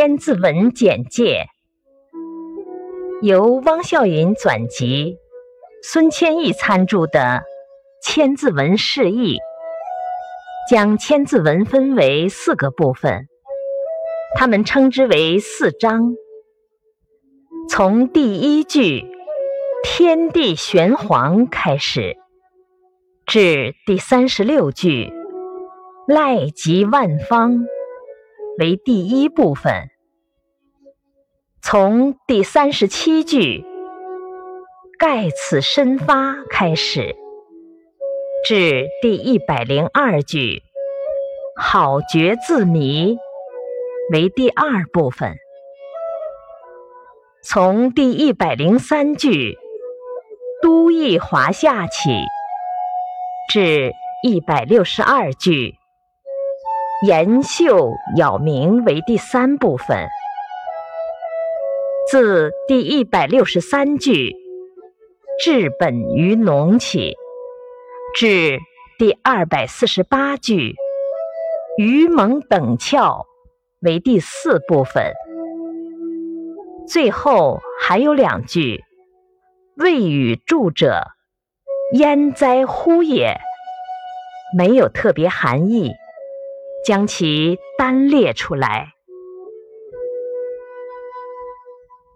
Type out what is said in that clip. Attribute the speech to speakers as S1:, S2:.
S1: 千字文简介，由汪孝云转辑，孙千义参注的《千字文释义》，将千字文分为四个部分，他们称之为四章。从第一句“天地玄黄”开始，至第三十六句“赖及万方”。为第一部分，从第三十七句“盖此身发”开始，至第一百零二句“好觉自迷”为第二部分；从第一百零三句“都邑华夏”起，至一百六十二句。延秀杳冥为第三部分，自第一百六十三句“治本于农”起，至第二百四十八句“于蒙等窍”为第四部分，最后还有两句“未与著者，焉哉乎也”，没有特别含义。将其单列出来。